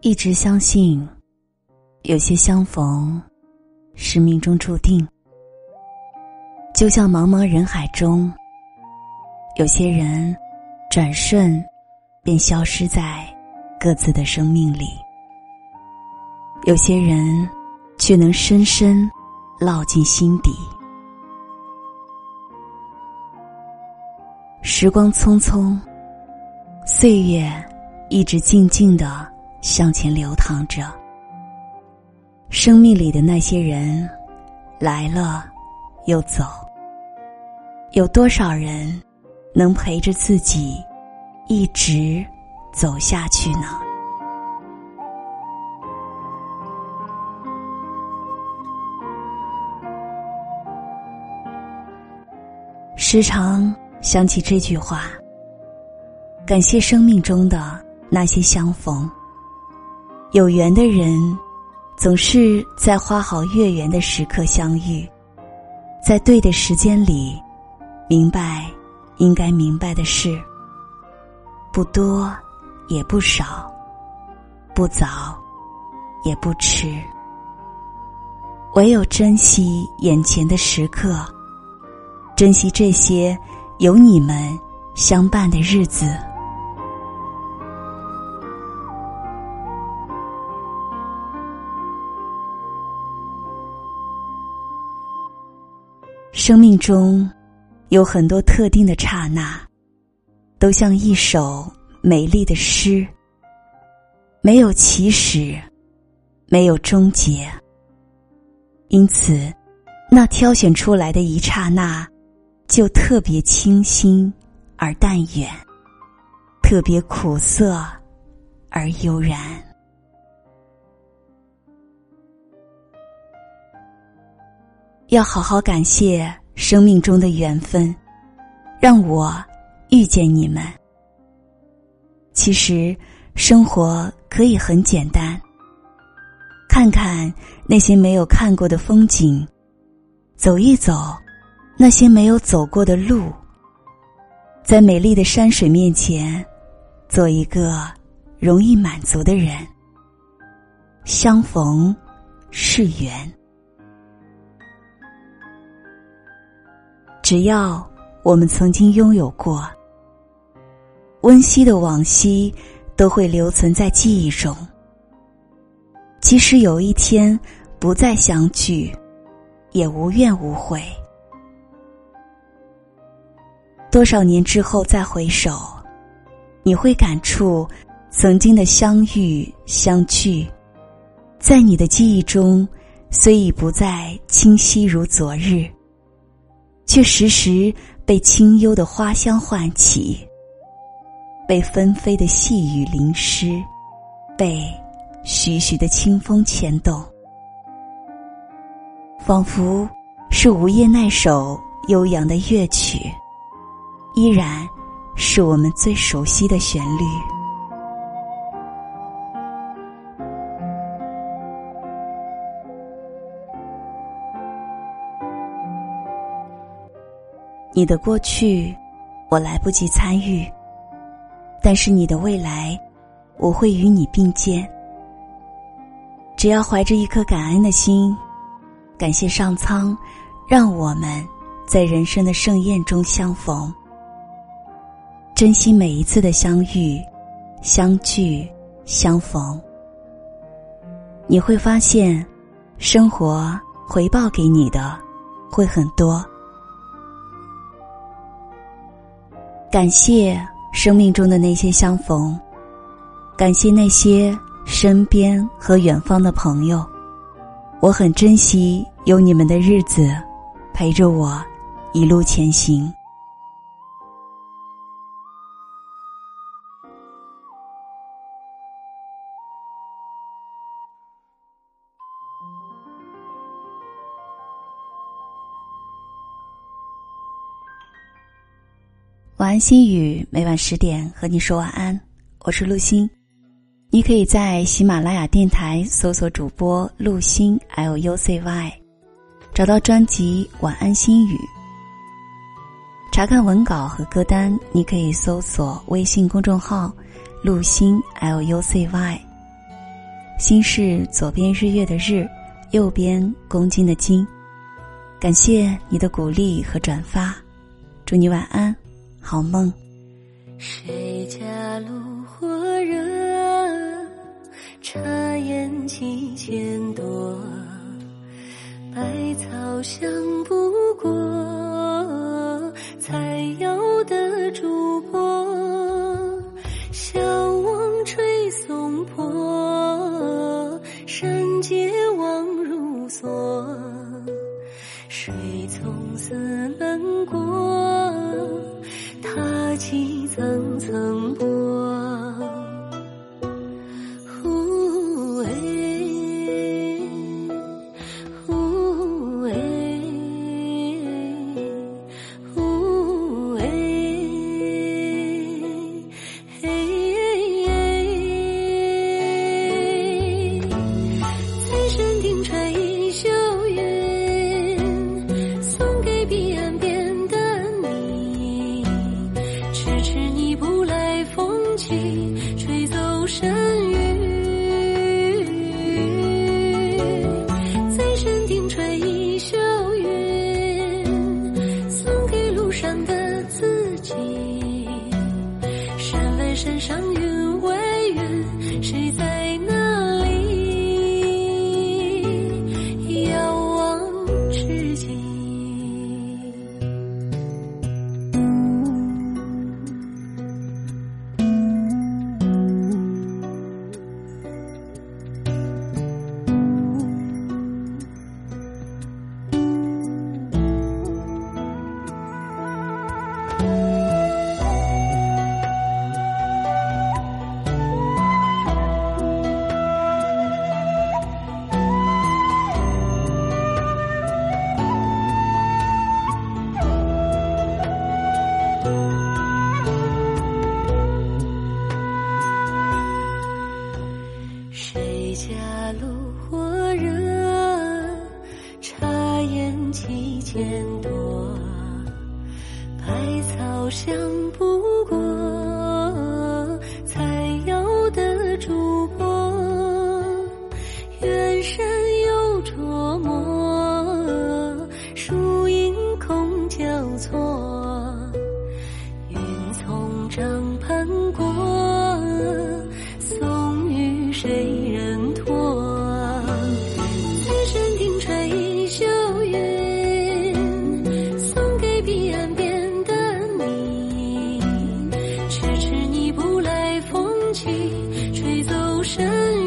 一直相信，有些相逢是命中注定。就像茫茫人海中，有些人转瞬便消失在各自的生命里，有些人却能深深烙进心底。时光匆匆，岁月一直静静的向前流淌着。生命里的那些人，来了又走。有多少人能陪着自己一直走下去呢？时常想起这句话：感谢生命中的那些相逢。有缘的人，总是在花好月圆的时刻相遇，在对的时间里。明白，应该明白的事，不多，也不少，不早，也不迟。唯有珍惜眼前的时刻，珍惜这些有你们相伴的日子。生命中。有很多特定的刹那，都像一首美丽的诗，没有起始，没有终结。因此，那挑选出来的一刹那，就特别清新而淡远，特别苦涩而悠然。要好好感谢。生命中的缘分，让我遇见你们。其实，生活可以很简单。看看那些没有看过的风景，走一走那些没有走过的路，在美丽的山水面前，做一个容易满足的人。相逢是缘。只要我们曾经拥有过温馨的往昔，都会留存在记忆中。即使有一天不再相聚，也无怨无悔。多少年之后再回首，你会感触曾经的相遇相聚，在你的记忆中，虽已不再清晰如昨日。却时时被清幽的花香唤起，被纷飞的细雨淋湿，被徐徐的清风牵动，仿佛是午夜那首悠扬的乐曲，依然是我们最熟悉的旋律。你的过去，我来不及参与；但是你的未来，我会与你并肩。只要怀着一颗感恩的心，感谢上苍，让我们在人生的盛宴中相逢。珍惜每一次的相遇、相聚、相逢，你会发现，生活回报给你的会很多。感谢生命中的那些相逢，感谢那些身边和远方的朋友，我很珍惜有你们的日子，陪着我一路前行。晚安心语，每晚十点和你说晚安。我是陆星，你可以在喜马拉雅电台搜索主播陆星 L U C Y，找到专辑《晚安心语》。查看文稿和歌单，你可以搜索微信公众号“陆星 L U C Y”。心是左边日月的日，右边公斤的斤。感谢你的鼓励和转发，祝你晚安。好梦。谁家炉火热？茶烟几千朵，百草香不过采药的主播。小奔波。想不过。深